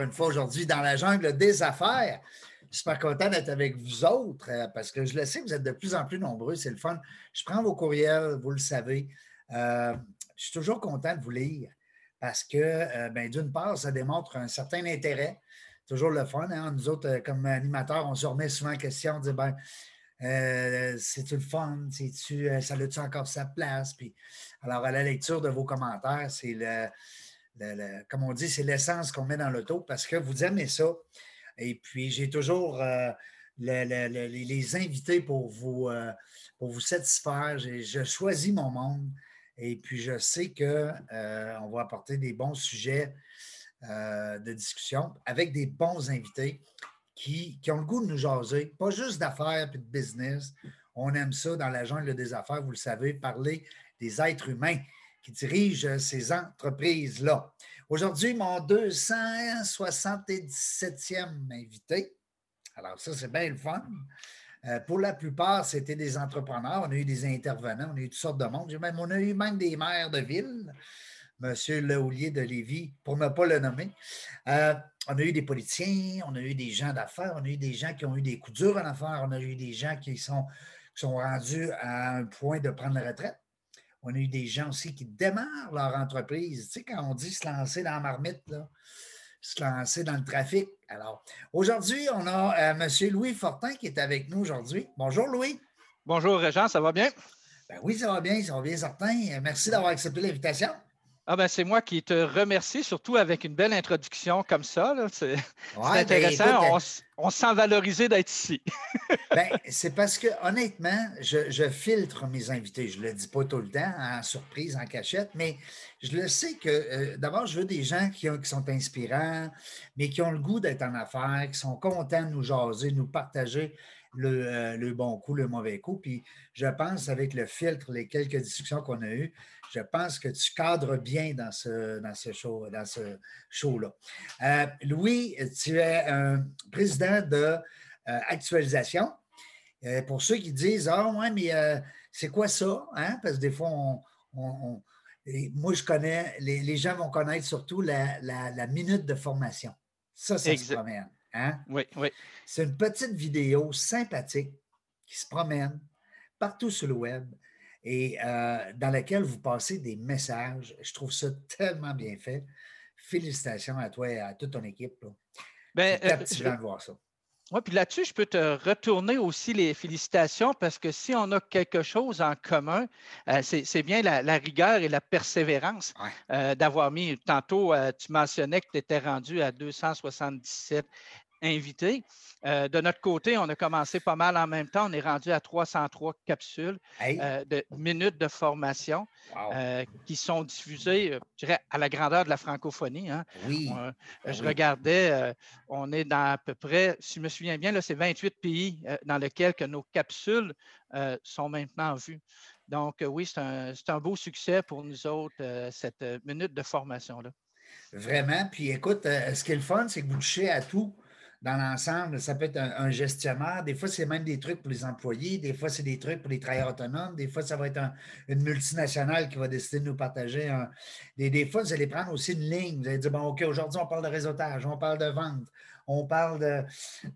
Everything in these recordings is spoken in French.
une fois aujourd'hui dans la jungle des affaires. Super content d'être avec vous autres euh, parce que je le sais, vous êtes de plus en plus nombreux. C'est le fun. Je prends vos courriels, vous le savez. Euh, je suis toujours content de vous lire parce que, euh, ben, d'une part, ça démontre un certain intérêt. Toujours le fun. Hein. Nous autres, comme animateurs, on se remet souvent en question. On dit, ben, c'est-tu le fun? -tu, ça a-tu encore sa place? Puis, alors, à la lecture de vos commentaires, c'est le, comme on dit, c'est l'essence qu'on met dans l'auto parce que vous aimez ça. Et puis, j'ai toujours euh, les invités pour vous, euh, pour vous satisfaire. Je choisis mon monde et puis je sais qu'on euh, va apporter des bons sujets de discussion avec des bons invités qui, qui, ont le goût de nous jaser, pas juste d'affaires et de business. On aime ça dans la jungle des affaires, vous le savez, parler des êtres humains qui dirigent ces entreprises-là. Aujourd'hui, mon 277e invité. Alors, ça, c'est bien le fun. Euh, pour la plupart, c'était des entrepreneurs. On a eu des intervenants, on a eu toutes sortes de monde. Même, on a eu même des maires de ville, M. Lehoulier de Lévis, pour ne pas le nommer. Euh, on a eu des politiciens, on a eu des gens d'affaires, on a eu des gens qui ont eu des coups durs en affaires, on a eu des gens qui sont, qui sont rendus à un point de prendre la retraite. On a eu des gens aussi qui démarrent leur entreprise. Tu sais, quand on dit se lancer dans la marmite, se lancer dans le trafic. Alors, aujourd'hui, on a euh, M. Louis Fortin qui est avec nous aujourd'hui. Bonjour, Louis. Bonjour, Régent, ça va bien? Ben oui, ça va bien, ça va bien, certain. Merci d'avoir accepté l'invitation. Ah ben c'est moi qui te remercie, surtout avec une belle introduction comme ça. C'est ben, intéressant. on, se sent valorisé d'être ici. ben, c'est parce que honnêtement, je, filtre mes invités. Je ne le dis pas tout le temps, en surprise, en cachette, mais je le sais que euh, d'abord, je veux des gens qui, qui, sont inspirants, mais qui ont le goût d'être en affaires, qui sont contents de nous jaser, nous partager le, euh, le, bon coup, le mauvais coup. Puis je pense, avec le filtre, les quelques discussions qu'on a eues, je pense que tu cadres bien dans ce, dans ce show, dans ce show-là. Euh, Louis, tu es un président de euh, Actualisation. pour ceux qui disent Ah, ouais, mais c'est quoi ça? Hein? Parce que des fois, on, moi, je connais, les, gens vont connaître surtout la, la, minute de formation. Ça, ça se promène. Hein? Oui, oui. C'est une petite vidéo sympathique qui se promène partout sur le web et euh, dans laquelle vous passez des messages. Je trouve ça tellement bien fait. Félicitations à toi et à toute ton équipe. Ben, C'est captivant de voir ça. Oui, puis là-dessus, je peux te retourner aussi les félicitations parce que si on a quelque chose en commun, euh, c'est bien la, rigueur et la persévérance euh, d'avoir mis. Tantôt, tu mentionnais que tu étais rendu à 277 invités. Euh, de notre côté, on a commencé pas mal en même temps. On est rendu à 303 capsules euh, de minutes de formation euh, qui sont diffusées, je dirais, à la grandeur de la francophonie. Hein. Oui. Ah je regardais, on est dans à peu près, si je me souviens bien, c'est 28 pays dans lesquels que nos capsules sont maintenant vues. Donc, oui, c'est un, un, beau succès pour nous autres, cette minute de formation-là. Vraiment? Puis écoute, ce qui est le fun, c'est que vous touchez à tout dans l'ensemble. Ça peut être un, gestionnaire. Des fois, c'est même des trucs pour les employés. Des fois, c'est des trucs pour les travailleurs autonomes. Des fois, ça va être une multinationale qui va décider de nous partager. Un, des, fois, vous allez prendre aussi une ligne. Vous allez dire, bon, OK, aujourd'hui, on parle de réseautage, on parle de vente, on parle de,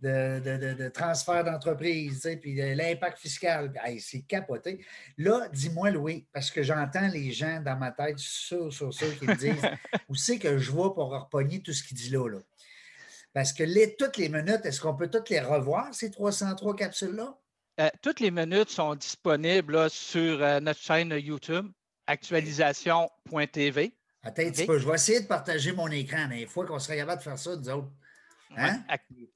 de, transfert d'entreprise, puis l'impact fiscal. c'est capoté. Là, dis-moi, Louis, parce que j'entends les gens dans ma tête, sur, sur, sur, qui me disent, où c'est que je vois pour repogner tout ce qu'il dit là, là? Parce que les, toutes les minutes, est-ce qu'on peut toutes les revoir, ces 303 capsules-là? Euh, toutes les minutes sont disponibles sur euh, notre chaîne YouTube, actualisation.tv. Attends un petit peu, je vais essayer de partager mon écran. Une fois qu'on serait capable de faire ça, nous autres. Hein?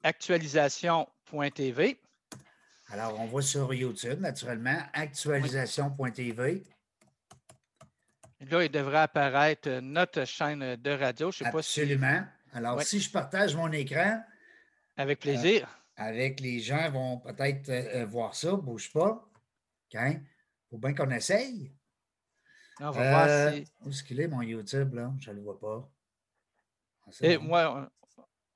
actualisation.tv. Alors, on va sur YouTube, naturellement, actualisation.tv. Là, il devrait apparaître notre chaîne de radio. Je sais Pas si... Alors, si je partage mon écran. Avec plaisir. Euh, avec les gens vont peut-être euh, euh, voir ça, bouge pas. Il faut bien qu'on essaye. On va voir si... Où est-ce qu'il est, mon YouTube, là? Je ne le vois pas. Ah, Et moi,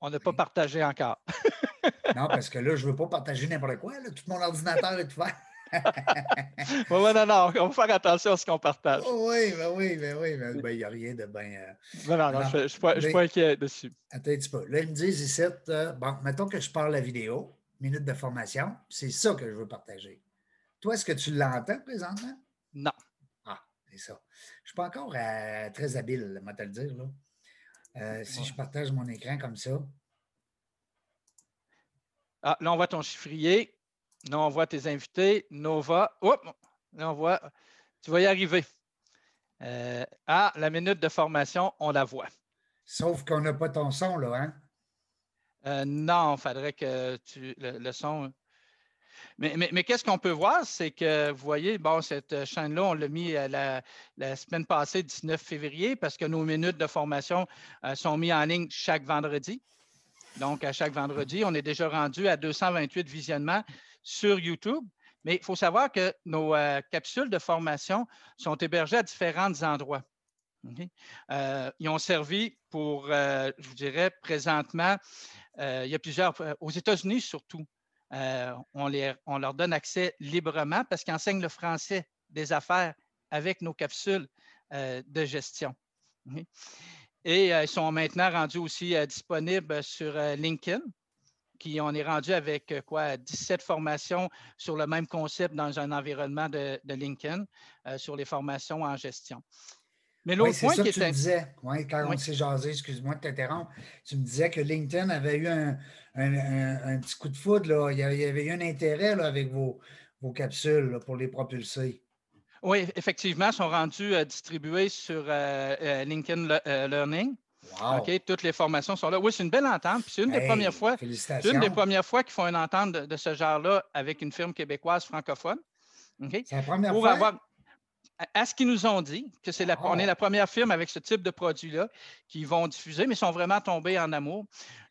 on n'a pas partagé encore. non, parce que là, je ne veux pas partager n'importe quoi. Tout mon ordinateur est ouvert. Non, non, on va faire attention à ce qu'on partage. Oui, ben oui, ben oui, ben, ben, il n'y a rien de bien. Euh, non, non, non, je ne suis, pas inquiet dessus. Attends un petit peu. Là, ils me disent ici, euh, bon, mettons que je parle la vidéo, minute de formation, c'est ça que je veux partager. Toi, est-ce que tu l'entends présentement? Non. Ah, c'est ça. Je ne suis pas encore euh, très habile, moi, te le dire. Là. si je partage mon écran comme ça. Ah, là, on voit ton chiffrier. Là, on voit tes invités. Nova. Oups, là, on voit. Tu vas y arriver. Euh, ah, la minute de formation, on la voit. Sauf qu'on n'a pas ton son, là, hein? Euh, non, il faudrait que tu, le, son. Mais, qu'est-ce qu'on peut voir, c'est que vous voyez, bon, cette chaîne-là, on l'a mis euh, la, la, semaine passée, 19 février, parce que nos minutes de formation sont mises en ligne chaque vendredi. Donc, à chaque vendredi, on est déjà rendu à 228 visionnements sur YouTube. Mais il faut savoir que nos euh, capsules de formation sont hébergées à différents endroits. Euh, ils ont servi pour, euh, je vous dirais, présentement, il y a plusieurs, aux États-Unis surtout, on, leur donne accès librement parce qu'ils enseignent le français des affaires avec nos capsules de gestion. Et ils sont maintenant rendus aussi disponibles sur LinkedIn qui on est rendu avec euh, quoi 17 formations sur le même concept dans un environnement de, LinkedIn euh, sur les formations en gestion. Mais l'autre point ça qui que tu me disais, quand on s'est jasé, excuse-moi de t'interrompre, tu me disais que LinkedIn avait eu un, petit coup de foudre, là. Il, y avait, eu un intérêt avec vos, capsules pour les propulser. Oui, effectivement, ils sont rendus euh, distribués sur LinkedIn Learning. OK, toutes les formations sont là. Oui, c'est une belle entente. c'est une des premières fois. une des premières fois qu'ils font une entente de, ce genre-là avec une firme québécoise francophone. C'est la première fois? à ce qu'ils nous ont dit, que c'est la, on est la première firme avec ce type de produit-là qui vont diffuser, mais ils sont vraiment tombés en amour.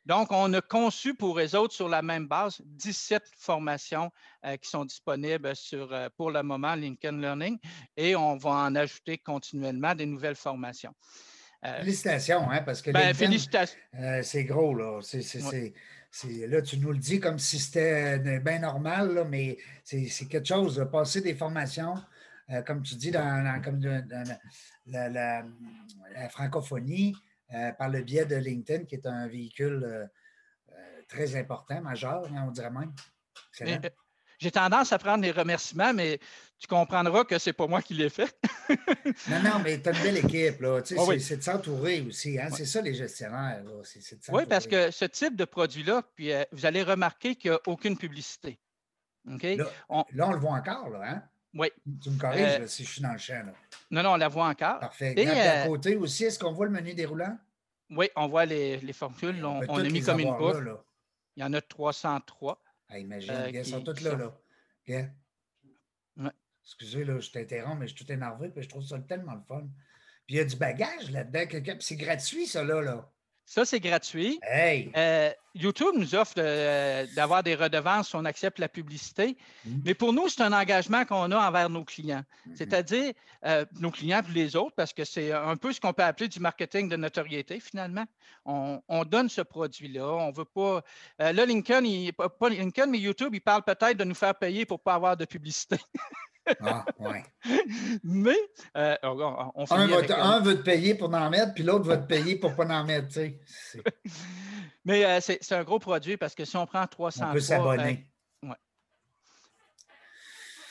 Donc, on a conçu pour les autres sur la même base 17 formations euh, qui sont disponibles sur, euh, pour le moment, Lincoln Learning, et on va en ajouter continuellement des nouvelles formations. Euh, félicitations, hein, parce que ben, félicitations. Euh, c'est gros, là. là, tu nous le dis comme si c'était euh, bien normal, mais c'est quelque chose. passer des formations, comme tu dis, dans, comme la, francophonie, par le biais de LinkedIn, qui est un véhicule très important, majeur, hein, on dirait même. J'ai tendance à prendre les remerciements, mais tu comprendras que ce n'est pas moi qui l'ai fait. non, non, mais tu as une belle équipe. Là. c'est, de s'entourer aussi. Hein? C'est ça, les gestionnaires. oui, parce que ce type de produit-là, puis euh, vous allez remarquer qu'il n'y a aucune publicité. Là, on... le voit encore, là, hein? Oui. Tu me corriges euh, si je suis dans le champ. Là. Non, non, on la voit encore. Parfait. Et à euh, côté aussi, est-ce qu'on voit le menu déroulant? Oui, on voit les, les formules. On, a mis comme une boucle. Il y en a 303. Ah, imagine, ils sont toutes là. là. Excusez, là, je t'interromps, mais je suis tout énervé, puis je trouve ça tellement le fun. Puis il y a du bagage là-dedans, puis c'est gratuit, ça, là. là. Ça, c'est gratuit. Hey. Euh, YouTube nous offre d'avoir des redevances si on accepte la publicité. Mm. Mais pour nous, c'est un engagement qu'on a envers nos clients. Mm-hmm. C'est-à-dire euh, nos clients et les autres, parce que c'est un peu ce qu'on peut appeler du marketing de notoriété, finalement. On, donne ce produit-là. On veut pas. Euh, là, Lincoln, il, pas Lincoln, mais YouTube, il parle peut-être de nous faire payer pour ne pas avoir de publicité. Ah, ouais. Mais euh, on, un, veut te payer pour en mettre, puis l'autre va te payer pour pas en mettre. Tu sais. Mais euh, c'est un gros produit parce que si on prend 303. On peut s'abonner. Euh,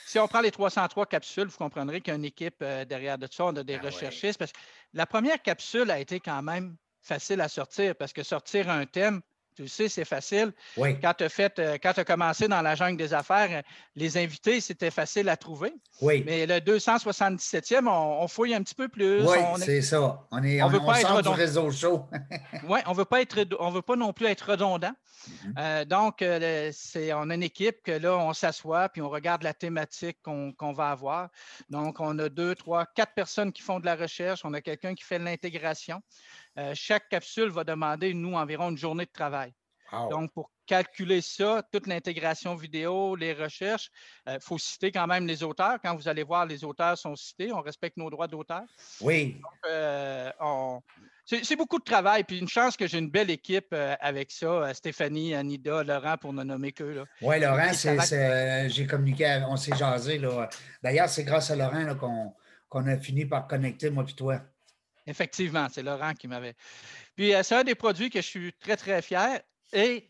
si on prend les 303 capsules, vous comprendrez qu'il y a une équipe derrière de ça. On a des ah recherchistes. Parce que la première capsule a été quand même facile à sortir parce que sortir un thème, tu sais, c'est facile. Quand tu as, euh, as commencé dans la jungle des affaires, les invités, c'était facile à trouver. Oui. Mais le 277e, on, fouille un petit peu plus. Oui, c'est ça. On, est, on, veut pas être du réseau chaud. oui, on veut pas être, on veut pas non plus être redondant. Mm-hmm. Euh, donc, euh, c'est, on a une équipe que là, on s'assoit puis on regarde la thématique qu'on, va avoir. Donc, on a deux, trois, quatre personnes qui font de la recherche. On a quelqu'un qui fait de l'intégration. Euh, chaque capsule va demander, nous, environ une journée de travail. Donc, pour calculer ça, toute l'intégration vidéo, les recherches, il euh, faut citer quand même les auteurs. Quand vous allez voir, les auteurs sont cités. On respecte nos droits d'auteur. Oui. Euh, c'est beaucoup de travail, puis une chance que j'ai une belle équipe euh, avec ça. Stéphanie, Anida, Laurent, pour ne nommer que. Oui, Laurent, j'ai communiqué, on s'est jasé. D'ailleurs, c'est grâce à Laurent qu'on a fini par connecter, moi et toi. Effectivement, c'est Laurent qui m'avait. Puis c'est un des produits que je suis très, très fier. Et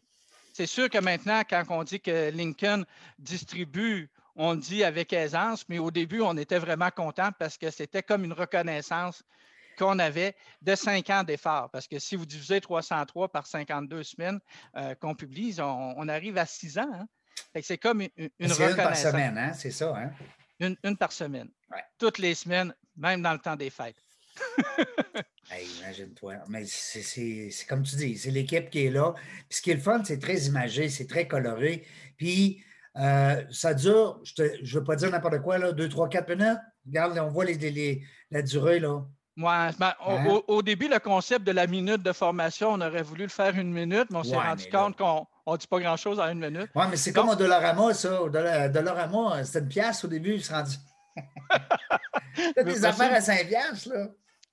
c'est sûr que maintenant, quand on dit que Lincoln distribue on le dit avec aisance, mais au début, on était vraiment content parce que c'était comme une reconnaissance qu'on avait de cinq ans d'effort. Parce que si vous divisez 303 par 52 semaines euh, qu'on publie, on, arrive à six ans. Hein. C'est comme une, une reconnaissance. Une par semaine, hein? c'est ça. Hein? Une, par semaine. Toutes les semaines, même dans le temps des fêtes. Imagine-toi. Mais c'est comme tu dis, c'est l'équipe qui est là. Puis ce qui est le fun, c'est très imagé, c'est très coloré. Puis euh, ça dure, je ne veux pas dire n'importe quoi, là, 2, 3, 4 minutes. Regarde, on voit les, la durée. Là. Ben, hein? au, début, le concept de la minute de formation, on aurait voulu le faire une minute, mais on s'est rendu compte qu'on ne dit pas grand-chose en une minute. Oui, mais c'est comme au Dollarama, ça. Au Dollarama, c'était une pièce au début, il se rendu. des affaires à 5 pièces, là.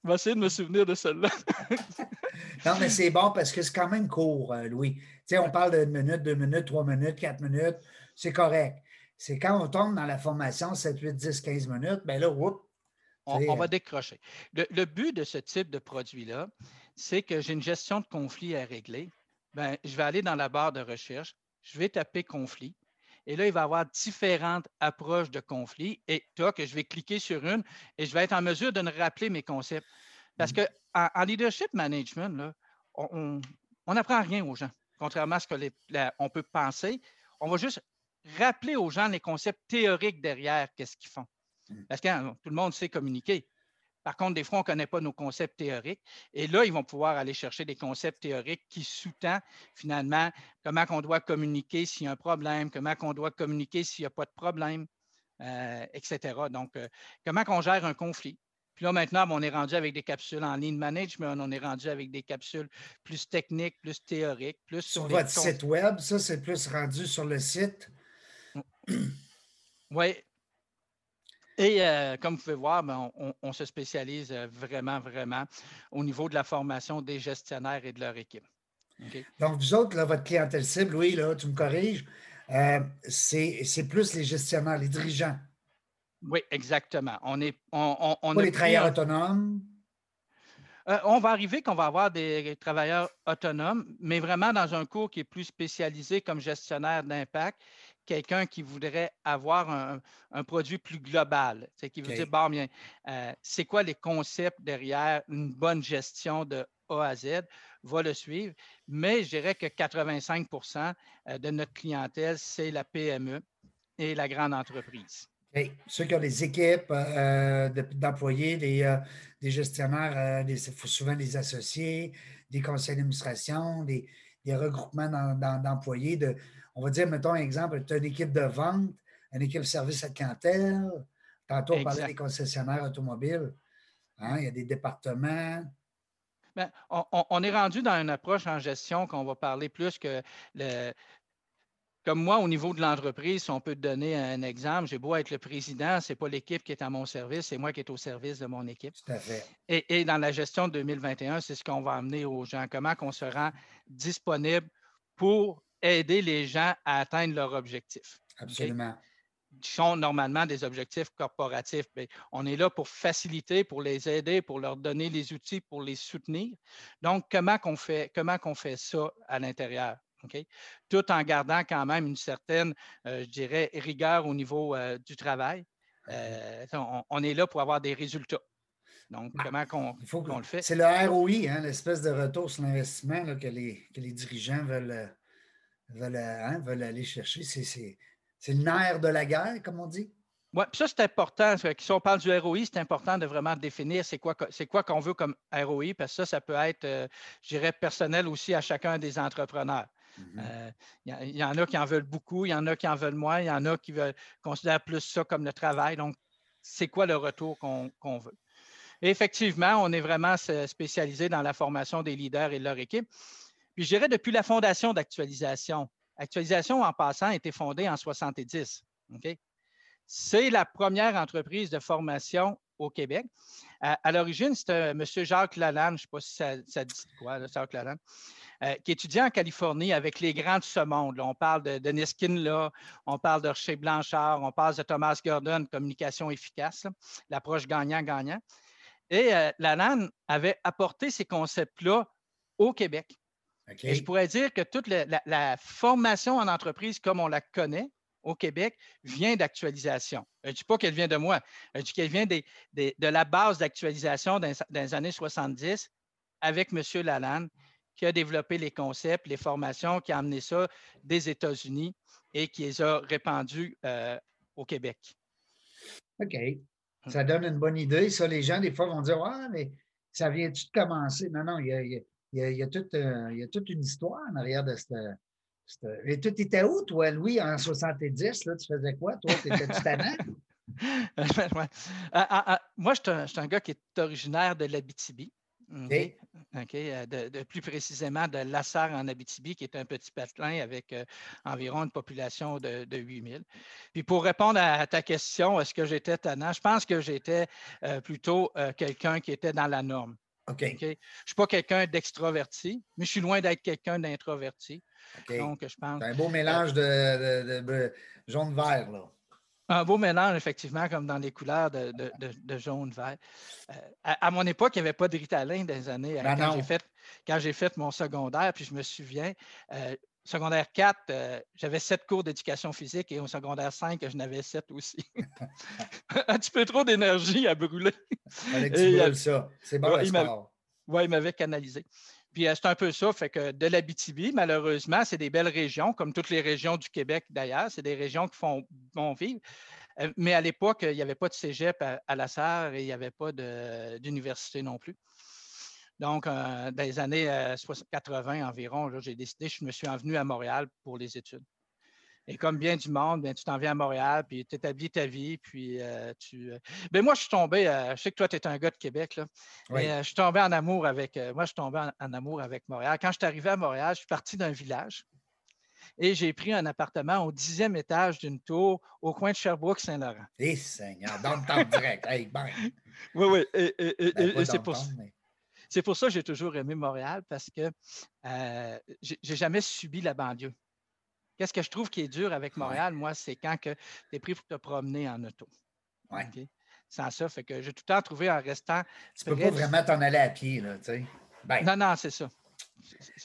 Je vais essayer de me souvenir de celle-là. non, mais c'est bon parce que c'est quand même court, euh, Louis. Tu sais, on parle d'une minute, deux minutes, trois minutes, quatre minutes. C'est correct. C'est quand on tombe dans la formation 7, 8, 10, 15 minutes, bien là, whoop, on, va décrocher. Le, but de ce type de produit-là, c'est que j'ai une gestion de conflit à régler. Ben, je vais aller dans la barre de recherche, je vais taper conflit. Et là, il va y avoir différentes approches de conflit. Et toi, que je vais cliquer sur une et je vais être en mesure de me rappeler mes concepts. Parce mmh. qu'en en, leadership management, on n'apprend rien aux gens, contrairement à ce qu'on peut penser. On va juste rappeler aux gens les concepts théoriques derrière qu'est-ce qu'ils font. Mmh. Parce que hein, tout le monde sait communiquer. Par contre, des fois, on ne connaît pas nos concepts théoriques. Et là, ils vont pouvoir aller chercher des concepts théoriques qui sous-tendent finalement comment on doit communiquer s'il y a un problème, comment on doit communiquer s'il n'y a pas de problème, euh, etc. Donc, euh, comment on gère un conflit. Puis là, maintenant, on est rendu avec des capsules en ligne management, on est rendu avec des capsules plus techniques, plus théoriques, plus sur, votre site web. Ça, c'est plus rendu sur le site. Oui, et euh, comme vous pouvez voir, ben, on, se spécialise euh, vraiment, vraiment au niveau de la formation des gestionnaires et de leur équipe. Donc, vous autres, votre clientèle cible, oui, là, tu me corriges, euh, c'est plus les gestionnaires, les dirigeants. Oui, exactement. On est, on, Pas les travailleurs autonomes? on va arriver qu'on va avoir des travailleurs autonomes, mais vraiment dans un cours qui est plus spécialisé comme gestionnaire d'impact quelqu'un qui voudrait avoir un, produit plus global, c'est qui veut dire, bon, bien, euh, c'est quoi les concepts derrière une bonne gestion de A à Z, va le suivre. Mais je dirais que 85% euh, de notre clientèle, c'est la PME et la grande entreprise. Ceux qui ont des équipes euh, d'employés, des, gestionnaires, souvent des associés, des conseils d'administration, des, regroupements d'employés, de, on va dire, mettons un exemple, tu as une équipe de vente, une équipe de service à clientèle. Tantôt, on parlait des concessionnaires automobiles. Hein, il y a des départements. Bien, on, est rendu dans une approche en gestion qu'on va parler plus que le, comme moi, au niveau de l'entreprise, on peut te donner un exemple, j'ai beau être le président, ce n'est pas l'équipe qui est à mon service, c'est moi qui est au service de mon équipe. Tout à fait. Et, et dans la gestion de 2021, c'est ce qu'on va amener aux gens, comment on se rend disponible pour aider les gens à atteindre leurs objectifs. Absolument. Qui sont normalement des objectifs corporatifs. Mais on est là pour faciliter, pour les aider, pour leur donner les outils, pour les soutenir. Donc, comment qu'on fait, comment qu'on fait ça à l'intérieur? Tout en gardant quand même une certaine, euh, je dirais, rigueur au niveau euh, du travail. Euh, on, est là pour avoir des résultats. Donc, comment qu'on le fait? C'est le ROI, hein, l'espèce de retour sur l'investissement que les, que les dirigeants veulent Hein, veulent, aller chercher. C'est le nerf de la guerre, comme on dit. Oui, ça, c'est important. Si on parle du ROI, c'est important de vraiment définir c'est quoi c'est quoi qu'on veut comme ROI, parce que ça, ça peut être, euh, je dirais, personnel aussi à chacun des entrepreneurs. Il mm-hmm. euh, y, en a qui en veulent beaucoup, il y en a qui en veulent moins, il y en a qui veulent, considèrent plus ça comme le travail. Donc, c'est quoi le retour qu'on veut? effectivement, on est vraiment spécialisé dans la formation des leaders et de leur équipe. Puis je dirais depuis la fondation d'actualisation. Actualisation, en passant, a été fondée en 70. C'est la première entreprise de formation au Québec. À, l'origine, c'était M. Jacques Lalande, je ne sais pas si ça, dit quoi, Jacques Lalande, euh, qui étudiait en Californie avec les grands de ce monde. on parle de Denis Kinla, on parle de Rocher Blanchard, on parle de Thomas Gordon, communication efficace, l'approche gagnant-gagnant. Et euh, Lalande avait apporté ces concepts-là au Québec. Et je pourrais dire que toute la, formation en entreprise comme on la connaît au Québec vient d'actualisation. Je ne dis pas qu'elle vient de moi, je dis qu'elle vient de la base d'actualisation dans, les années 70 avec M. Lalande qui a développé les concepts, les formations, qui a amené ça des États-Unis et qui les a répandus euh, au Québec. OK. Ça donne une bonne idée. Ça, les gens, des fois, vont dire Ah, mais ça vient-tu de commencer? Non, non, il y a, il y, a, euh, il y a toute une histoire en arrière de cette. Et tu étais où, toi, Louis, en 70? Là, tu faisais quoi? Toi, tannant? Ah, ah, ah, moi, je suis un, gars qui est originaire de l'Abitibi. OK? Euh, de, plus précisément de Lassar en Abitibi, qui est un petit patelin avec euh, environ une population de, de 8000. Puis pour répondre à, ta question, est-ce que j'étais tannant? Je pense que j'étais plutôt quelqu'un qui était dans la norme. Je ne suis pas quelqu'un d'extroverti, mais je suis loin d'être quelqu'un d'introverti. Donc, je pense. C'est un beau mélange de, jaune-vert, là. Un beau mélange, effectivement, comme dans les couleurs de, jaune-vert. Euh, à, mon époque, il n'y avait pas de Ritalin dans les années. Ben quand j'ai fait, quand j'ai fait mon secondaire, puis je me souviens, euh, secondaire 4, j'avais sept cours d'éducation physique et au secondaire 5, je n'avais sept aussi. un petit peu trop d'énergie à brûler. Que tu ça. C'est bon, Oui, il m'avait canalisé. Puis c'est un peu ça, fait que de l'Abitibi, malheureusement, c'est des belles régions, comme toutes les régions du Québec d'ailleurs, c'est des régions qui font bon vivre. Mais à l'époque, il n'y avait pas de cégep à, la Sarre et il n'y avait pas d'université non plus. Donc, dans les années 80 environ, j'ai décidé, je me suis envenu à Montréal pour les études. Et comme bien du monde, bien, tu t'en viens à Montréal, puis tu établis ta vie, puis euh, tu. Ben moi, je suis tombé, euh, je sais que toi, tu es un gars de Québec, là, mais je suis tombé en amour avec. moi, je suis tombé en, amour avec Montréal. Quand je suis arrivé à Montréal, je suis parti d'un village et j'ai pris un appartement au dixième étage d'une tour au coin de Sherbrooke-Saint-Laurent. Eh, Seigneur, dans le temps direct. Hey, Oui, oui. Et, ben, c'est pour, c'est pour ça que j'ai toujours aimé Montréal parce que euh, je j'ai jamais subi la banlieue. Qu'est-ce que je trouve qui est dur avec Montréal, moi, c'est quand tu es pris pour te promener en auto. Oui. Sans ça, fait que j'ai tout le temps trouvé en restant. Tu ne peux pas vraiment t'en aller à pied, là, tu sais. Ben, non, non, c'est ça.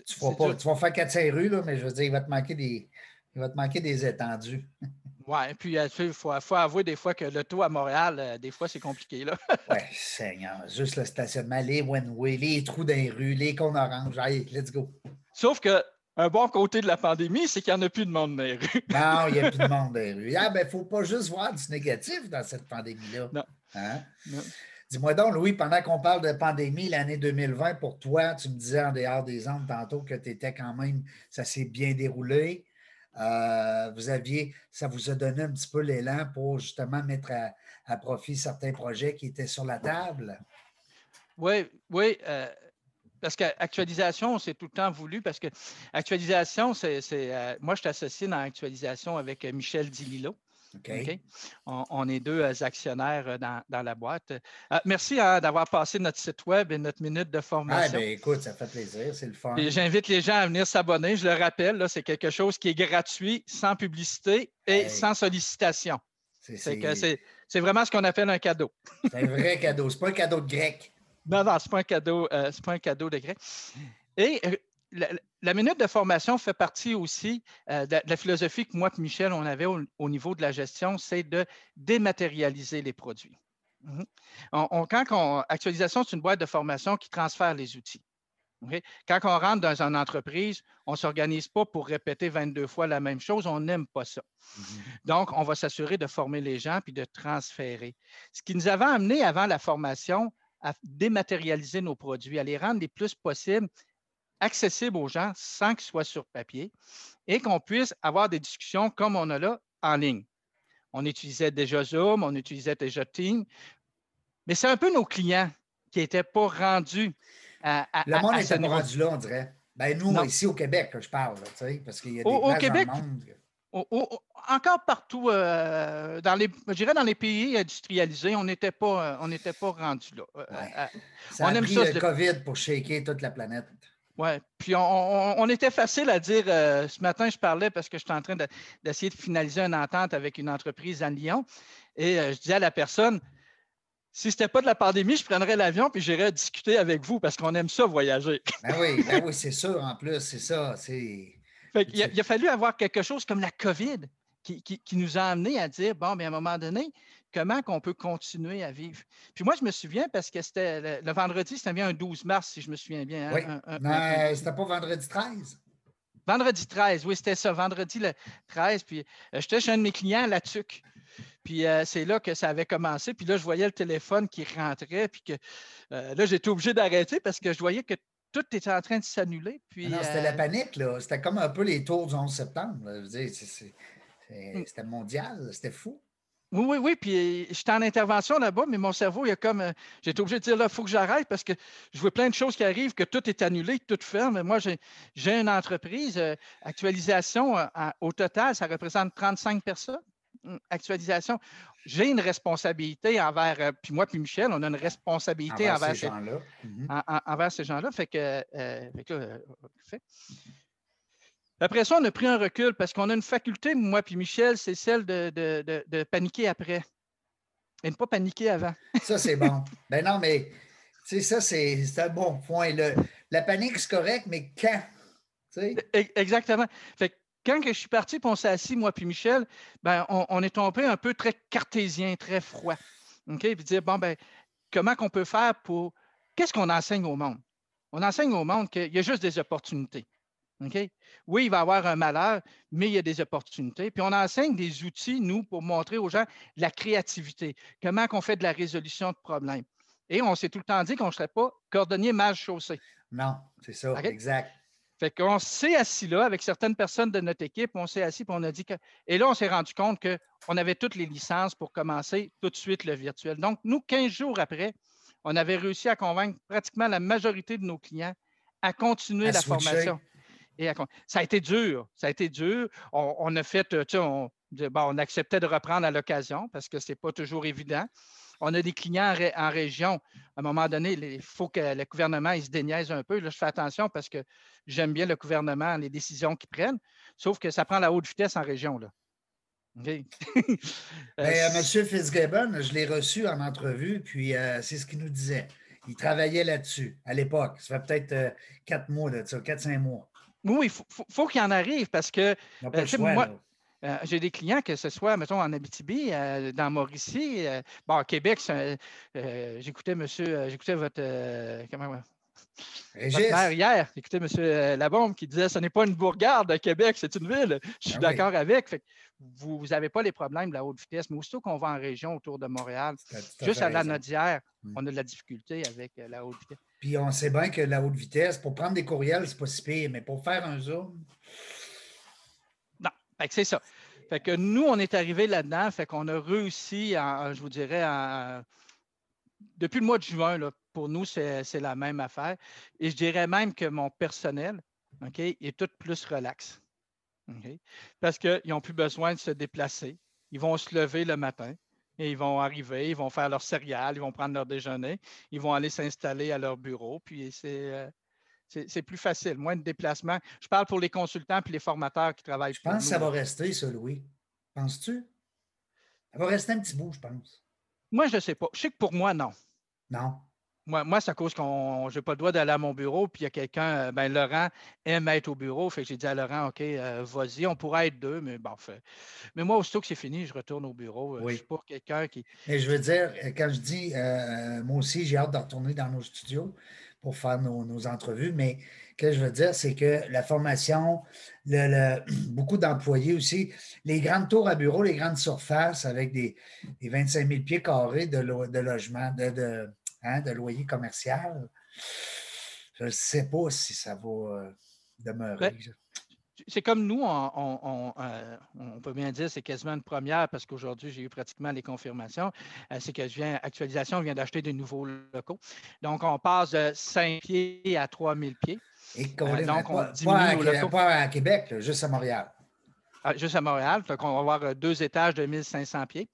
Tu vas, pas, tu vas faire 4 rues, là, mais je veux dire, il va te manquer des, il va te manquer des étendues. Oui, et puis euh, il faut, faut, avouer des fois que l'auto à Montréal, euh, des fois, c'est compliqué. Là. oui, Seigneur. Juste le stationnement, les one-way, les trous dans les rues, les cons oranges. Allez, let's go. Sauf que un bon côté de la pandémie, c'est qu'il n'y en a plus de monde dans les rues. non, il n'y a plus de monde dans les rues. Ah, ben, il ne faut pas juste voir du négatif dans cette pandémie-là. Non. Hein? Dis-moi donc, Louis, pendant qu'on parle de pandémie, l'année 2020, pour toi, tu me disais en dehors des ondes tantôt que tu étais quand même, ça s'est bien déroulé. Euh, vous aviez, ça vous a donné un petit peu l'élan pour justement mettre à, profit certains projets qui étaient sur la table? Oui, oui. Euh, parce qu'actualisation, c'est tout le temps voulu, parce que actualisation, c'est. Euh, moi, je suis associé dans l'actualisation avec euh, Michel Dililo. On, est deux euh, actionnaires dans, la boîte. merci hein, d'avoir passé notre site web et notre minute de formation. Ah, ben, écoute, ça fait plaisir, c'est le fun. J'invite les gens à venir s'abonner. Je le rappelle, c'est quelque chose qui est gratuit, sans publicité et sans sollicitation. C'est vraiment ce qu'on appelle un cadeau. C'est un vrai cadeau. Ce n'est pas un cadeau de grec. Non, non, ce n'est pas, un cadeau, euh, pas un cadeau de grec. Et la, minute de formation fait partie aussi euh, de, la philosophie que moi et Michel, on avait au, niveau de la gestion, c'est de dématérialiser les produits. Mhm. quand on, actualisation, c'est une boîte de formation qui transfère les outils. Quand on rentre dans une entreprise, on ne s'organise pas pour répéter 22 fois la même chose. On n'aime pas ça. Mhm. Donc, on va s'assurer de former les gens puis de transférer. Ce qui nous avait amené avant la formation à dématérialiser nos produits, à les rendre les plus possibles accessibles aux gens sans qu'ils soient sur papier et qu'on puisse avoir des discussions comme on a là en ligne. On utilisait déjà Zoom, on utilisait déjà Teams, mais c'est un peu nos clients qui n'étaient pas rendus à, Le monde n'était pas rendu là, on dirait. Ben, nous, ici au Québec, je parle, parce qu'il y a des au, au Québec, encore partout, euh, dans les, je dirais dans les pays industrialisés, on n'était pas, on pas rendu là. Ça on a pris le COVID pour shaker toute la planète. Oui, puis on, était facile à dire. ce matin, je parlais parce que j'étais en train d'essayer de, finaliser une entente avec une entreprise à Lyon. Et je disais à la personne, si ce n'était pas de la pandémie, je prendrais l'avion puis j'irais discuter avec vous parce qu'on aime ça voyager. Ben oui, ben oui c'est sûr en plus, c'est ça. il, a, fallu avoir quelque chose comme la COVID qui, nous a amené à dire bon, mais à un moment donné, comment qu'on peut continuer à vivre. Puis moi, je me souviens parce que c'était le, vendredi, c'était bien un 12 mars, si je me souviens bien. Hein, oui, mais c'était pas vendredi 13. Vendredi 13, oui, c'était ça, vendredi le 13. Puis euh, j'étais chez un de mes clients, la TUC. Puis euh, c'est là que ça avait commencé. Puis là, je voyais le téléphone qui rentrait. Puis que euh, là, j'étais obligé d'arrêter parce que je voyais que tout était en train de s'annuler. Puis, non, c'était la panique, là. C'était comme un peu les tours du 11 septembre. Mm. C'était mondial, c'était fou. Oui, oui, oui. Puis j'étais en intervention là-bas, mais mon cerveau, il a comme. J'étais obligé de dire là, il faut que j'arrête parce que je vois plein de choses qui arrivent, que tout est annulé, que tout ferme. Moi, j'ai une entreprise, actualisation au total, ça représente 35 personnes. Hum, actualisation, j'ai une responsabilité envers, euh, puis moi puis Michel, on a une responsabilité envers, ces gens-là. Mhm. envers ces gens-là. Fait que, euh, euh, Après ça, on a pris un recul parce qu'on a une faculté, moi puis Michel, c'est celle de, paniquer après et ne pas paniquer avant. ça, c'est bon. ben non, mais ça, c'est un bon point. la panique, c'est correct, mais quand? E-, exactement. Fait quand je suis parti, puis on s'est assis, moi puis Michel, ben, on, est tombé un peu très cartésien, très froid. OK? Puis dire, bon, ben, comment qu'on peut faire pour. Qu'est-ce qu'on enseigne au monde? On enseigne au monde qu'il y a juste des opportunités. Oui, il va y avoir un malheur, mais il y a des opportunités. Puis on enseigne des outils, nous, pour montrer aux gens la créativité, comment qu'on fait de la résolution de problèmes. Et on s'est tout le temps dit qu'on ne serait pas cordonnier mal chaussé. Non, c'est ça, exact. Fait qu'on s'est assis là avec certaines personnes de notre équipe, on s'est assis et on a dit que. Et là, on s'est rendu compte qu'on avait toutes les licences pour commencer tout de suite le virtuel. Donc, nous, 15 jours après, on avait réussi à convaincre pratiquement la majorité de nos clients à continuer la formation. Et Ça a été dur. Ça a été dur. On, a fait, tu sais, on, on acceptait de reprendre à l'occasion parce que ce n'est pas toujours évident. On a des clients en, région. À un moment donné, il faut que le gouvernement il se déniaise un peu. Là, je fais attention parce que j'aime bien le gouvernement, les décisions qu'ils prennent, sauf que ça prend la haute vitesse en région. Là. Ben, euh, M. Fitzgibbon, je l'ai reçu en entrevue, puis euh, c'est ce qu'il nous disait. Il travaillait là-dessus à l'époque. Ça fait peut-être euh, quatre mois, de ça, quatre, cinq mois. Oui, il faut, qu'il en arrive parce que moi, euh, j'ai des clients, que ce soit, mettons, en Abitibi, euh, dans Mauricie, euh, bon, Québec, j'écoutais monsieur, j'écoutais votre, comment, votre hier, j'écoutais monsieur Labombe qui disait ce n'est pas une bourgade de Québec, c'est une ville. Je suis ah d'accord avec. vous n'avez pas les problèmes de la haute vitesse, mais aussitôt qu'on va en région autour de Montréal, juste à la Nodière, hmm. on a de la difficulté avec la haute vitesse. Puis on sait bien que la haute vitesse, pour prendre des courriels, c'est pas si pire, mais pour faire un zoom, c'est ça. Fait que nous, on est arrivé là-dedans, fait qu'on a réussi, je vous dirais, depuis le mois de juin, pour nous, c'est la même affaire. Et je dirais même que mon personnel ok, est tout plus relax. Parce qu'ils n'ont plus besoin de se déplacer. Ils vont se lever le matin et ils vont arriver, ils vont faire leur céréales, ils vont prendre leur déjeuner, ils vont aller s'installer à leur bureau. Puis c'est euh, c'est plus facile, moins de déplacements. Je parle pour les consultants et les formateurs qui travaillent. Je pense que ça va rester, ça, Louis. Penses-tu? Ça va rester un petit bout, je pense. Moi, je ne sais pas. Je sais que pour moi, non. Non. Moi, moi c'est à cause que je n'ai pas le droit d'aller à mon bureau, puis il y a quelqu'un, euh, ben Laurent aime être au bureau. Fait que j'ai dit à Laurent, OK, euh, vas-y, on pourrait être deux, mais bon, fait. Mais moi, aussitôt que c'est fini, je retourne au bureau. Euh, oui. Je suis pas quelqu'un qui. Mais je veux dire, quand je dis, moi aussi, j'ai hâte de retourner dans nos studios, pour faire nos, entrevues. Mais ce que je veux dire, c'est que la formation, le, beaucoup d'employés aussi, les grandes tours à bureau, les grandes surfaces avec des, 25 000 pieds carrés de, de logement, de, de, hein, de loyer commercial, je ne sais pas si ça va euh, demeurer c'est comme nous, euh, on, peut bien dire, c'est quasiment une première parce qu'aujourd'hui, j'ai eu pratiquement les confirmations. Euh, c'est que je viens, actualisation, vient d'acheter de nouveaux locaux. Donc, on passe de 5 pieds à 3000 pieds. Et euh, donc, on pas, diminue pas, à, pas à Québec, juste à Montréal. juste à Montréal. Donc, on va avoir deux étages de 1500 pieds.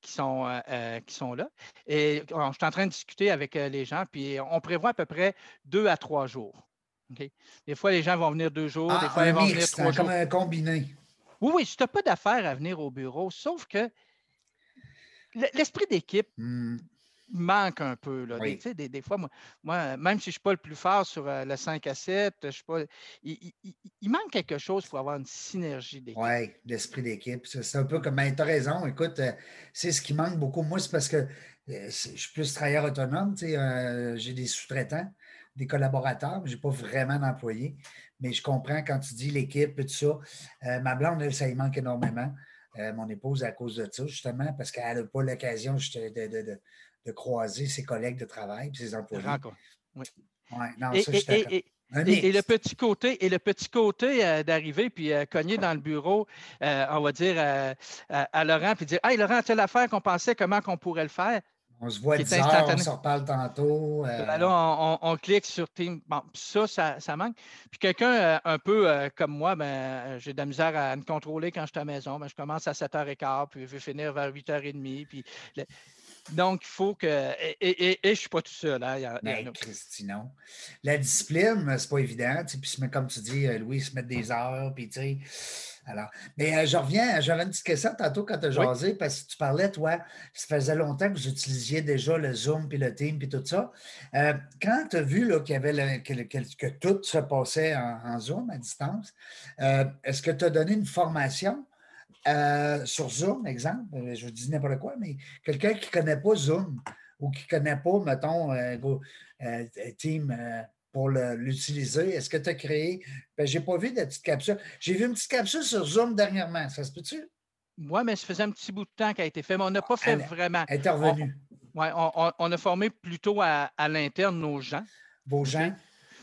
Qui, sont, qui sont là. Et je suis en train de discuter avec les gens, puis on prévoit à peu près deux à trois jours. Des fois, les gens vont venir deux jours, des ah, fois, ils vont venir trois jours. comme un combiné. Oui, oui, tu n'as pas d'affaires à venir au bureau, sauf que l'esprit d'équipe hmm. Manque un peu. Là. Des, fois, moi, même si je ne suis pas le plus fort sur euh, le 5 à 7, je suis pas, il, manque quelque chose pour avoir une synergie d'équipe. Oui, l'esprit d'équipe. C'est un peu comme, ben, tu as raison, écoute, euh, c'est ce qui manque beaucoup. Moi, c'est parce que euh, je suis plus travailleur autonome, j'ai des sous-traitants des collaborateurs, je n'ai pas vraiment d'employés, mais je comprends quand tu dis l'équipe et tout ça. Ma blonde, elle, ça y manque énormément. Mon épouse, à cause de ça, justement, parce qu'elle n'a pas l'occasion de, croiser ses collègues de travail et ses employés. Oui. non, et, ça, et, le petit côté, et le petit côté euh, d'arriver puis cogner dans le bureau, on va dire à Laurent, puis dire Hey Laurent, telle affaire qu'on pensait, comment qu'on pourrait le faire? On se voit 10 heures, on se reparle tantôt. Euh. Ben là, on, clique sur Team. Bon, ça, ça, manque. Puis quelqu'un euh, un peu euh, comme moi, ben, j'ai de la misère à me contrôler quand je suis à la maison. Ben, je commence à 7h15, puis je vais finir vers 8h30. Puis Donc, il faut que. Et, je ne suis pas tout seul. Hein, ben, Christinon. La discipline, c'est pas évident. Puis, comme tu dis, Louis, se mettre des heures, puis tu sais alors, mais euh, je reviens, j'avais une petite question tantôt quand tu as jasé, parce que tu parlais, toi, ça faisait longtemps que vous utilisiez déjà le Zoom, puis le Team, puis tout ça. Euh, quand tu as vu qu'il y avait que, tout se passait en, Zoom à distance, euh, est-ce que tu as donné une formation? Sur Zoom, exemple? Je vous dis n'importe quoi, mais quelqu'un qui ne connaît pas Zoom ou qui ne connaît pas, mettons, Team pour l'utiliser? Est-ce que tu as créé? Ben, je n'ai pas vu de petite capsule. J'ai vu une petite capsule sur Zoom dernièrement. Ça se peut-tu? Oui, mais ça faisait un petit bout de temps qu'elle a été fait, mais on n'a pas fait vraiment. Elle est revenue. Oui, on, a formé plutôt à, l'interne nos gens. Vos gens?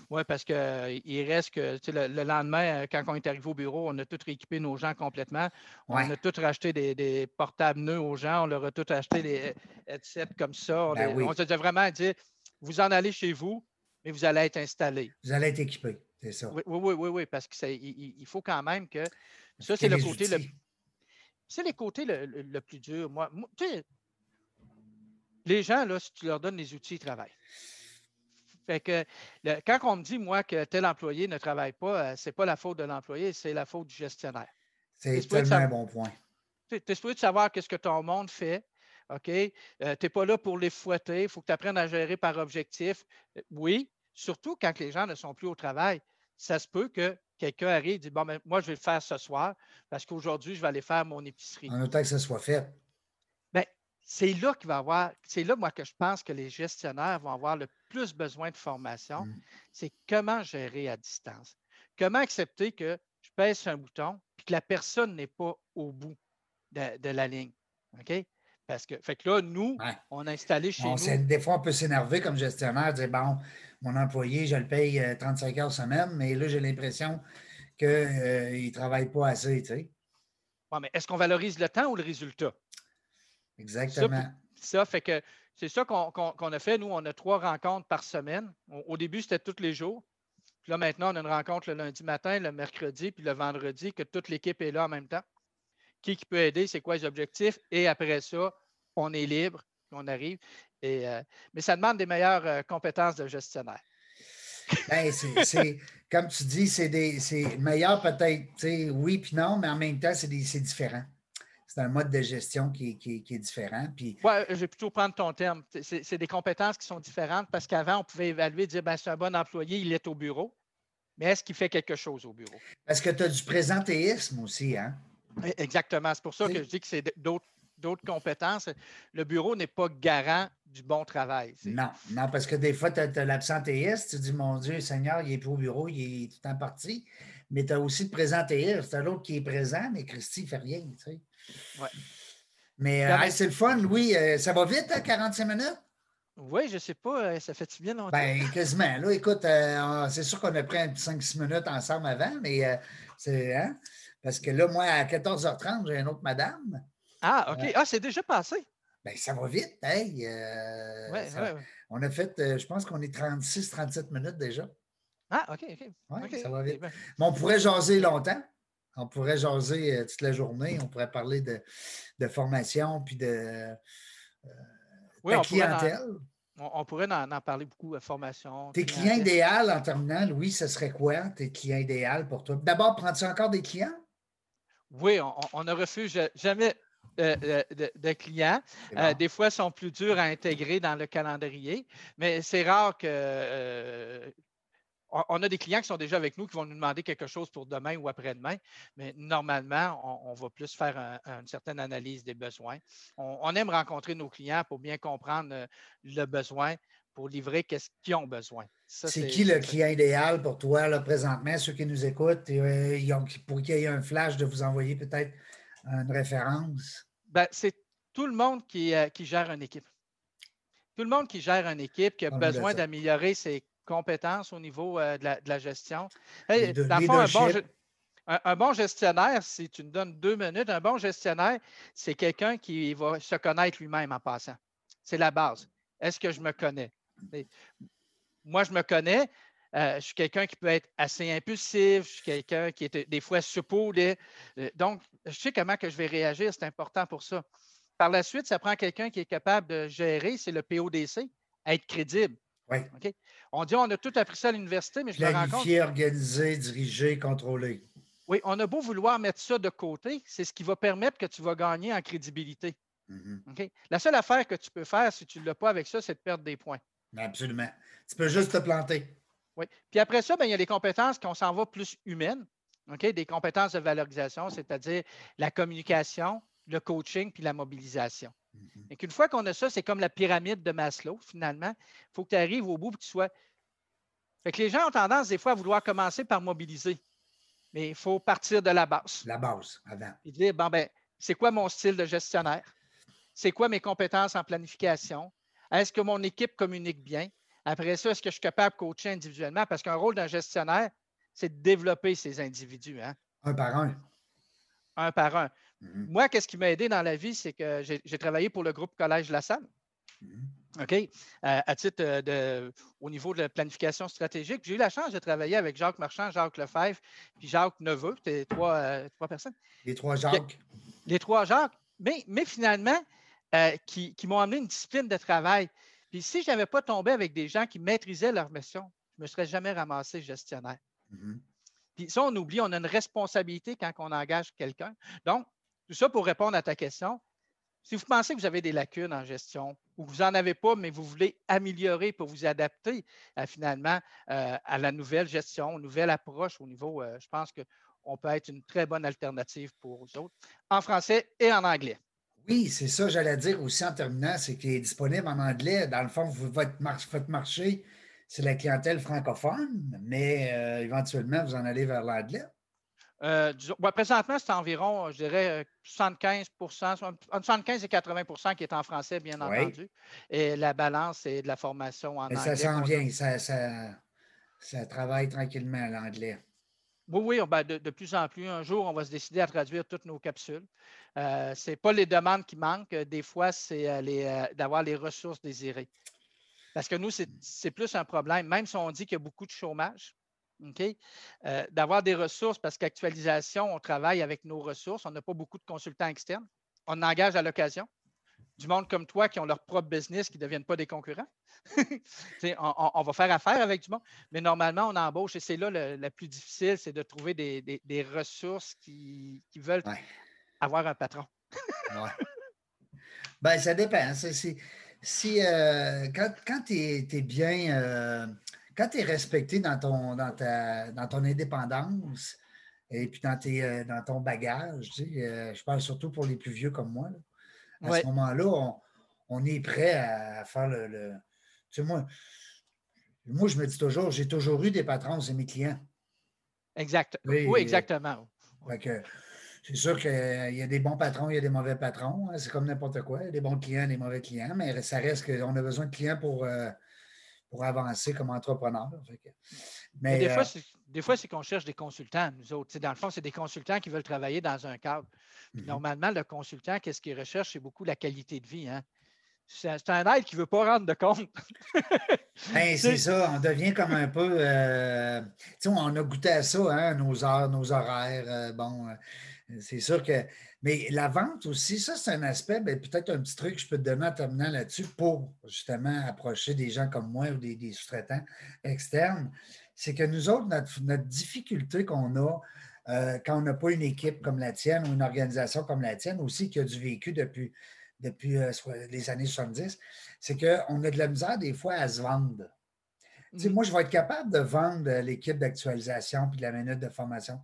Oui, parce qu'il reste que le, lendemain, euh, quand on est arrivé au bureau, on a tout rééquipé nos gens complètement. On a tout racheté des, portables nœuds aux gens. On leur a tout acheté des headsets comme ça. On, ben on vraiment dit vous en allez chez vous, mais vous allez être installé. Vous allez être équipé, c'est ça. Oui, oui, oui, oui, parce qu'il il, faut quand même que. Ça, c'est le côté le. C'est les côtés le, plus dur. Moi, les gens, là, si tu leur donnes les outils, ils travaillent. Fait que quand on me dit, moi, que tel employé ne travaille pas, euh, ce n'est pas la faute de l'employé, c'est la faute du gestionnaire. C'est tellement un bon point. Tu es supposé de savoir ce que ton monde fait. OK? Euh, tu n'es pas là pour les fouetter. Il faut que tu apprennes à gérer par objectif. Euh, oui, surtout quand les gens ne sont plus au travail, ça se peut que quelqu'un arrive et dise Bon, ben, moi, je vais le faire ce soir parce qu'aujourd'hui, je vais aller faire mon épicerie. En autant que ça soit fait. C'est là qu'il va avoir, c'est là, moi, que je pense que les gestionnaires vont avoir le plus besoin de formation. Mm. C'est comment gérer à distance. Comment accepter que je pèse un bouton et que la personne n'est pas au bout de, la ligne. OK? Parce que, fait que là, nous, on a installé chez nous. Des fois, on peut s'énerver comme gestionnaire, dire bon, mon employé, je le paye 35 euh, heures semaine, mais là, j'ai l'impression qu'il euh, ne travaille pas assez. Tu sais. mais est-ce qu'on valorise le temps ou le résultat? Exactement. Ça, fait que c'est ça qu'on a fait. Nous, on a trois rencontres par semaine. Au, début, c'était tous les jours. Puis là, maintenant, on a une rencontre le lundi matin, le mercredi, puis le vendredi, que toute l'équipe est là en même temps. Qui, qui peut aider, c'est quoi les objectifs? Et après ça, on est libre, on arrive. Euh, mais ça demande des meilleures euh, compétences de gestionnaire. Ben, c'est, comme tu dis, c'est, des, meilleur peut-être, oui puis non, mais en même temps, c'est, différent. C'est un mode de gestion qui, est différent. Puis... Oui, je vais plutôt prendre ton terme. C'est, des compétences qui sont différentes parce qu'avant, on pouvait évaluer, dire ben, c'est un bon employé, il est au bureau. Mais est-ce qu'il fait quelque chose au bureau? Parce que tu as du présentéisme aussi, hein? Exactement. C'est pour ça que je dis que c'est d'autres compétences. Le bureau n'est pas garant du bon travail. Non, non, parce que des fois, tu as, l'absentéiste, tu dis, mon Dieu, Seigneur, il n'est plus au bureau, il est tout en partie. Mais tu as aussi le présentéiste, tu l'autre qui est présent, mais Christy ne fait rien, tu sais. Ouais. Mais euh, c'est le fun, Louis. Euh, ça va vite, à hein, 45 minutes? Oui, je ne sais pas, euh, ça fait-tu bien longtemps? Ben, quasiment. Là, écoute, c'est sûr qu'on a pris 5-6 minutes ensemble avant, mais c'est. Hein? Parce que là, moi, à 14h30, j'ai une autre madame. Ah, OK. Ah, c'est déjà passé. Bien, ça va vite. Hey, euh, ouais, On a fait, euh, je pense qu'on est 36-37 minutes déjà. Ah, OK, OK. Ça va vite. Mais on pourrait jaser longtemps. On pourrait jaser toute la journée. On pourrait parler de, formation puis de, clientèle. on, pourrait en, parler beaucoup, de formation. Tes clients idéaux en terminant, Louis, ce serait quoi, tes clients idéaux pour toi? D'abord, prends-tu encore des clients? Oui, on, ne refuse jamais de, clients. Euh, des fois, ils sont plus durs à intégrer dans le calendrier, mais c'est rare que. Euh, on a des clients qui sont déjà avec nous qui vont nous demander quelque chose pour demain ou après-demain, mais normalement, on, va plus faire une certaine analyse des besoins. On, aime rencontrer nos clients pour bien comprendre euh, le besoin, pour livrer qu'est-ce qu'ils ont besoin. C'est qui le client idéal pour toi, là, présentement, ceux qui nous écoutent, pour qu'il y ait un flash de vous envoyer peut-être une référence? Ben, c'est tout le monde qui, euh, qui, gère une équipe. Tout le monde qui gère une équipe, qui a besoin d'améliorer ses compétences au niveau euh, de, la, gestion. un, bon, gestionnaire, si tu me donnes deux minutes, un bon gestionnaire, c'est quelqu'un qui va se connaître lui-même en passant. C'est la base. Est-ce que je me connais? moi, je me connais. Euh, je suis quelqu'un qui peut être assez impulsif, je suis quelqu'un qui est des fois supposé. donc, je sais comment que je vais réagir, c'est important pour ça. Par la suite, ça prend quelqu'un qui est capable de gérer, c'est le PODC, être crédible. Oui. On dit on a tout appris ça à l'université, mais je me rends compte. organiser, diriger, contrôler. Oui, on a beau vouloir mettre ça de côté, c'est ce qui va permettre que tu vas gagner en crédibilité. Mm-hmm. La seule affaire que tu peux faire si tu ne l'as pas avec ça, c'est de perdre des points. Absolument. Tu peux juste te planter. Oui. Puis après ça, ben, il y a des compétences qu'on s'en va plus humaines. Des compétences de valorisation, c'est-à-dire la communication, le coaching puis la mobilisation. Mm-hmm. Et qu'une fois qu'on a ça, c'est comme la pyramide de Maslow, finalement. Il faut que tu arrives au bout et que tu sois. Fait que les gens ont tendance des fois à vouloir commencer par mobiliser. Mais il faut partir de la base. La base, avant. Et dire, bon, ben, c'est quoi mon style de gestionnaire? C'est quoi mes compétences en planification? Est-ce que mon équipe communique bien? Après ça, est-ce que je suis capable de coacher individuellement? Parce qu'un rôle d'un gestionnaire, c'est de développer ces individus. Hein? Un par un. Un par un. Mm-hmm. Moi, qu'est-ce qui m'a aidé dans la vie, c'est que j'ai travaillé pour le groupe Collège La Salle. Mm-hmm. OK? Euh, à titre euh, de, au niveau de la planification stratégique. J'ai eu la chance de travailler avec Jacques Marchand, Jacques Lefebvre, puis Jacques Neveu. C'était trois, euh, trois personnes. Les trois Jacques. Les trois Jacques. Mais, mais finalement, qui, qui m'ont amené une discipline de travail. Puis si je n'avais pas tombé avec des gens qui maîtrisaient leur mission, je ne me serais jamais ramassé gestionnaire. Mm-hmm. Puis ça, on oublie, on a une responsabilité quand on engage quelqu'un. Donc, tout ça pour répondre à ta question. Si vous pensez que vous avez des lacunes en gestion ou que vous n'en avez pas, mais vous voulez améliorer pour vous adapter finalement euh, à la nouvelle gestion, nouvelle approche au niveau, euh, je pense qu'on peut être une très bonne alternative pour vous autres, en français et en anglais. Oui, c'est ça, j'allais dire aussi en terminant, c'est qu'il est disponible en anglais. Dans le fond, votre, marché, c'est la clientèle francophone, mais euh, éventuellement, vous en allez vers l'anglais. Euh, présentement, c'est environ, je dirais, 75% entre 75 et 80% qui est en français, bien entendu. Et la balance, c'est de la formation en anglais. Ça s'en vient, ça, ça, travaille tranquillement l'anglais. Oui, oui, ben, de, de, plus en plus. Un jour, on va se décider à traduire toutes nos capsules. Euh, ce n'est pas les demandes qui manquent. Des fois, c'est euh, euh, d'avoir les ressources désirées. Parce que nous, c'est plus un problème, même si on dit qu'il y a beaucoup de chômage, d'avoir des ressources, parce qu'actualisation, on travaille avec nos ressources. On n'a pas beaucoup de consultants externes. On engage à l'occasion du monde comme toi qui ont leur propre business, qui ne deviennent pas des concurrents. on, va faire affaire avec du monde, mais normalement, on embauche et c'est là le, plus difficile, c'est de trouver des, ressources qui, veulent avoir un patron. Ben, ça dépend. Si, euh, quand, tu es, bien, euh, quand tu es respecté dans ton, dans, ta, dans ton indépendance et puis dans, tes, euh, dans ton bagage, je parle surtout pour les plus vieux comme moi, à ce moment-là, on, est prêt à faire le. Tu sais, moi, moi, je me dis toujours, j'ai toujours eu des patrons, c'est mes clients. Exact. Oui, exactement. c'est sûr qu'il y a des bons patrons, il y a des mauvais patrons. Hein, c'est comme n'importe quoi. Il y a des bons clients, des mauvais clients, mais ça reste qu'on a besoin de clients pour, euh, pour avancer comme entrepreneur. mais, des, fois, euh, des fois, c'est qu'on cherche des consultants, nous autres. dans le fond, c'est des consultants qui veulent travailler dans un cadre. Mhm. Normalement, le consultant, qu'est-ce qu'il recherche? C'est beaucoup la qualité de vie. Hein? c'est un aide qui ne veut pas rendre de compte. Ben, c'est ça, on devient comme un peu. Euh, on a goûté à ça, hein, nos heures, nos horaires. Euh, bon, euh, c'est sûr que. Mais la vente aussi, ça, c'est un aspect, ben, peut-être un petit truc que je peux te donner en terminant là-dessus pour justement approcher des gens comme moi ou des, sous-traitants externes. C'est que nous autres, notre, notre difficulté qu'on a, quand on n'a pas une équipe comme la tienne ou une organisation comme la tienne aussi qui a du vécu depuis depuis euh, les années 70, c'est qu'on a de la misère des fois à se vendre. Mm. Moi, je vais être capable de vendre l'équipe d'actualisation puis de la minute de formation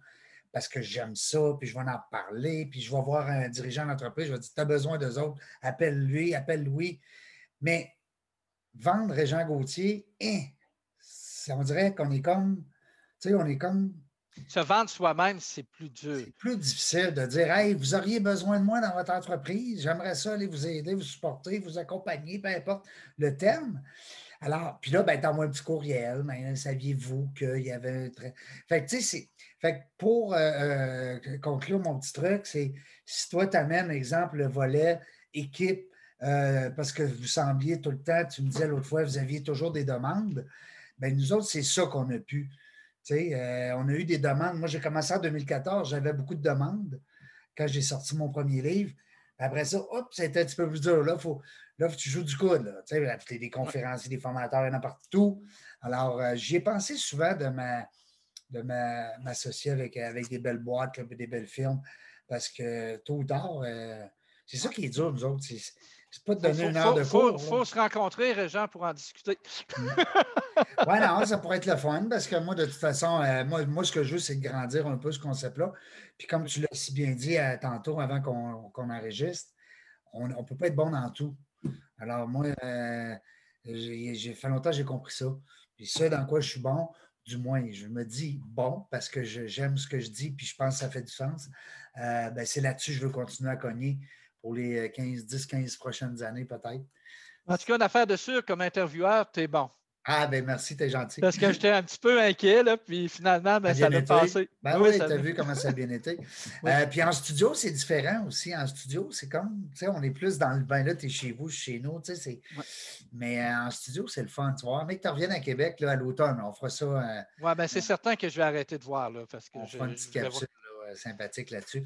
parce que j'aime ça, puis je vais en parler, puis je vais voir un dirigeant d'entreprise, je vais dire Tu as besoin d'eux autres, appelle-lui, appelle-lui. Mais vendre Régent Gauthier, hein, on dirait qu'on est comme, tu sais, on est comme se vendre soi-même, c'est plus dur. C'est plus difficile de dire Hey, vous auriez besoin de moi dans votre entreprise, j'aimerais ça aller vous aider, vous supporter, vous accompagner, peu importe le terme. Alors, puis là, ben, t'envoies un petit courriel, mais saviez-vous qu'il y avait un très. Fait que, tu sais. Fait pour euh, euh, conclure mon petit truc, c'est si toi, tu amènes, exemple, le volet équipe, parce que vous sembliez tout le temps, tu me disais l'autre fois, vous aviez toujours des demandes, bien, nous autres, c'est ça qu'on a pu. Euh, on a eu des demandes. Moi, j'ai commencé en 2014, j'avais beaucoup de demandes quand j'ai sorti mon premier livre. Après ça, hop, c'était un petit peu plus dur. Là, faut, là tu joues du coude. Là. Tu sais, des conférenciers, des formateurs, il y en a partout. Alors, euh, j'y ai pensé souvent de m'associer avec, avec des belles boîtes, des belles firmes, parce que tôt ou tard, euh, c'est ça qui est dur, nous autres. C'est pas de donner une heure de cours. Il faut, se rencontrer, Jean, pour en discuter. Mm. oui, non, ça pourrait être le fun parce que moi, de toute façon, euh, moi, moi, ce que je veux, c'est de grandir un peu ce concept-là. Puis comme tu l'as si bien dit euh, tantôt avant qu'on enregistre, on ne peut pas être bon dans tout. Alors, moi, euh, j'ai fait longtemps que j'ai compris ça. Puis ça, dans quoi je suis bon, du moins, je me dis bon parce que j'aime ce que je dis, puis je pense que ça fait du sens. Ben, c'est là-dessus que je veux continuer à cogner pour les 15, 10, 15 prochaines années, peut-être. En tout cas, une affaire de sûr, comme intervieweur, tu es bon. Ah, ben merci, t'es gentil. Parce que j'étais un petit peu inquiet, là, puis finalement, ben, ça a passé. Ben oui, t'as vu comment ça a bien été. Euh, puis en studio, c'est différent aussi. En studio, c'est comme, tu sais, on est plus dans le bain, là, t'es chez vous, chez nous, tu sais. Mais euh, en studio, c'est le fun, tu vois. Mais que tu reviennes à Québec, là, à l'automne, on fera ça. Euh, oui, ben c'est certain que je vais arrêter de voir, là, parce que on fera une petite capsule sympathique là-dessus.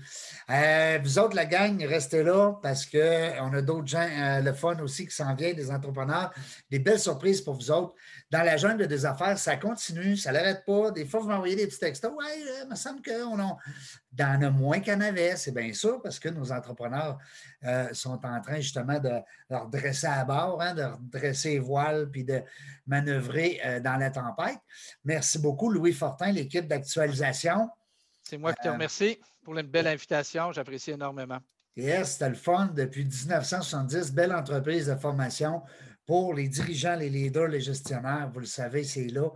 Euh, vous autres, la gang, restez là parce qu'on a d'autres gens, euh, le fun aussi qui s'en vient, des entrepreneurs, des belles surprises pour vous autres. Dans la jungle des affaires, ça continue, ça n'arrête pas. Des fois, vous m'envoyez des petits textos. Oui, euh, il me semble qu'on en, a moins qu'en avait. C'est bien sûr parce que nos entrepreneurs sont en train justement de leur dresser à bord, hein, de redresser les voiles puis de manœuvrer dans la tempête. Merci beaucoup, Louis Fortin, l'équipe d'actualisation. C'est moi qui te euh, remercie pour une belle invitation. J'apprécie énormément. Yes, c'était le fun depuis 1970. Belle entreprise de formation pour les dirigeants, les leaders, les gestionnaires. Vous le savez, c'est là.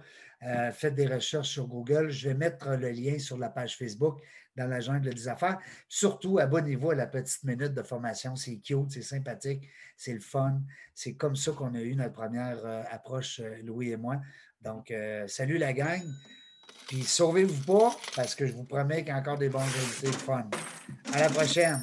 Euh, faites des recherches sur Google. Je vais mettre le lien sur la page Facebook dans la jungle des affaires. Surtout, abonnez-vous à la petite minute de formation. C'est cute, c'est sympathique, c'est le fun. C'est comme ça qu'on a eu notre première euh, approche, Louis et moi. Donc, salut la gang. Puis sauvez-vous pas, parce que je vous promets qu'il y a encore des bons invités de fun. À la prochaine!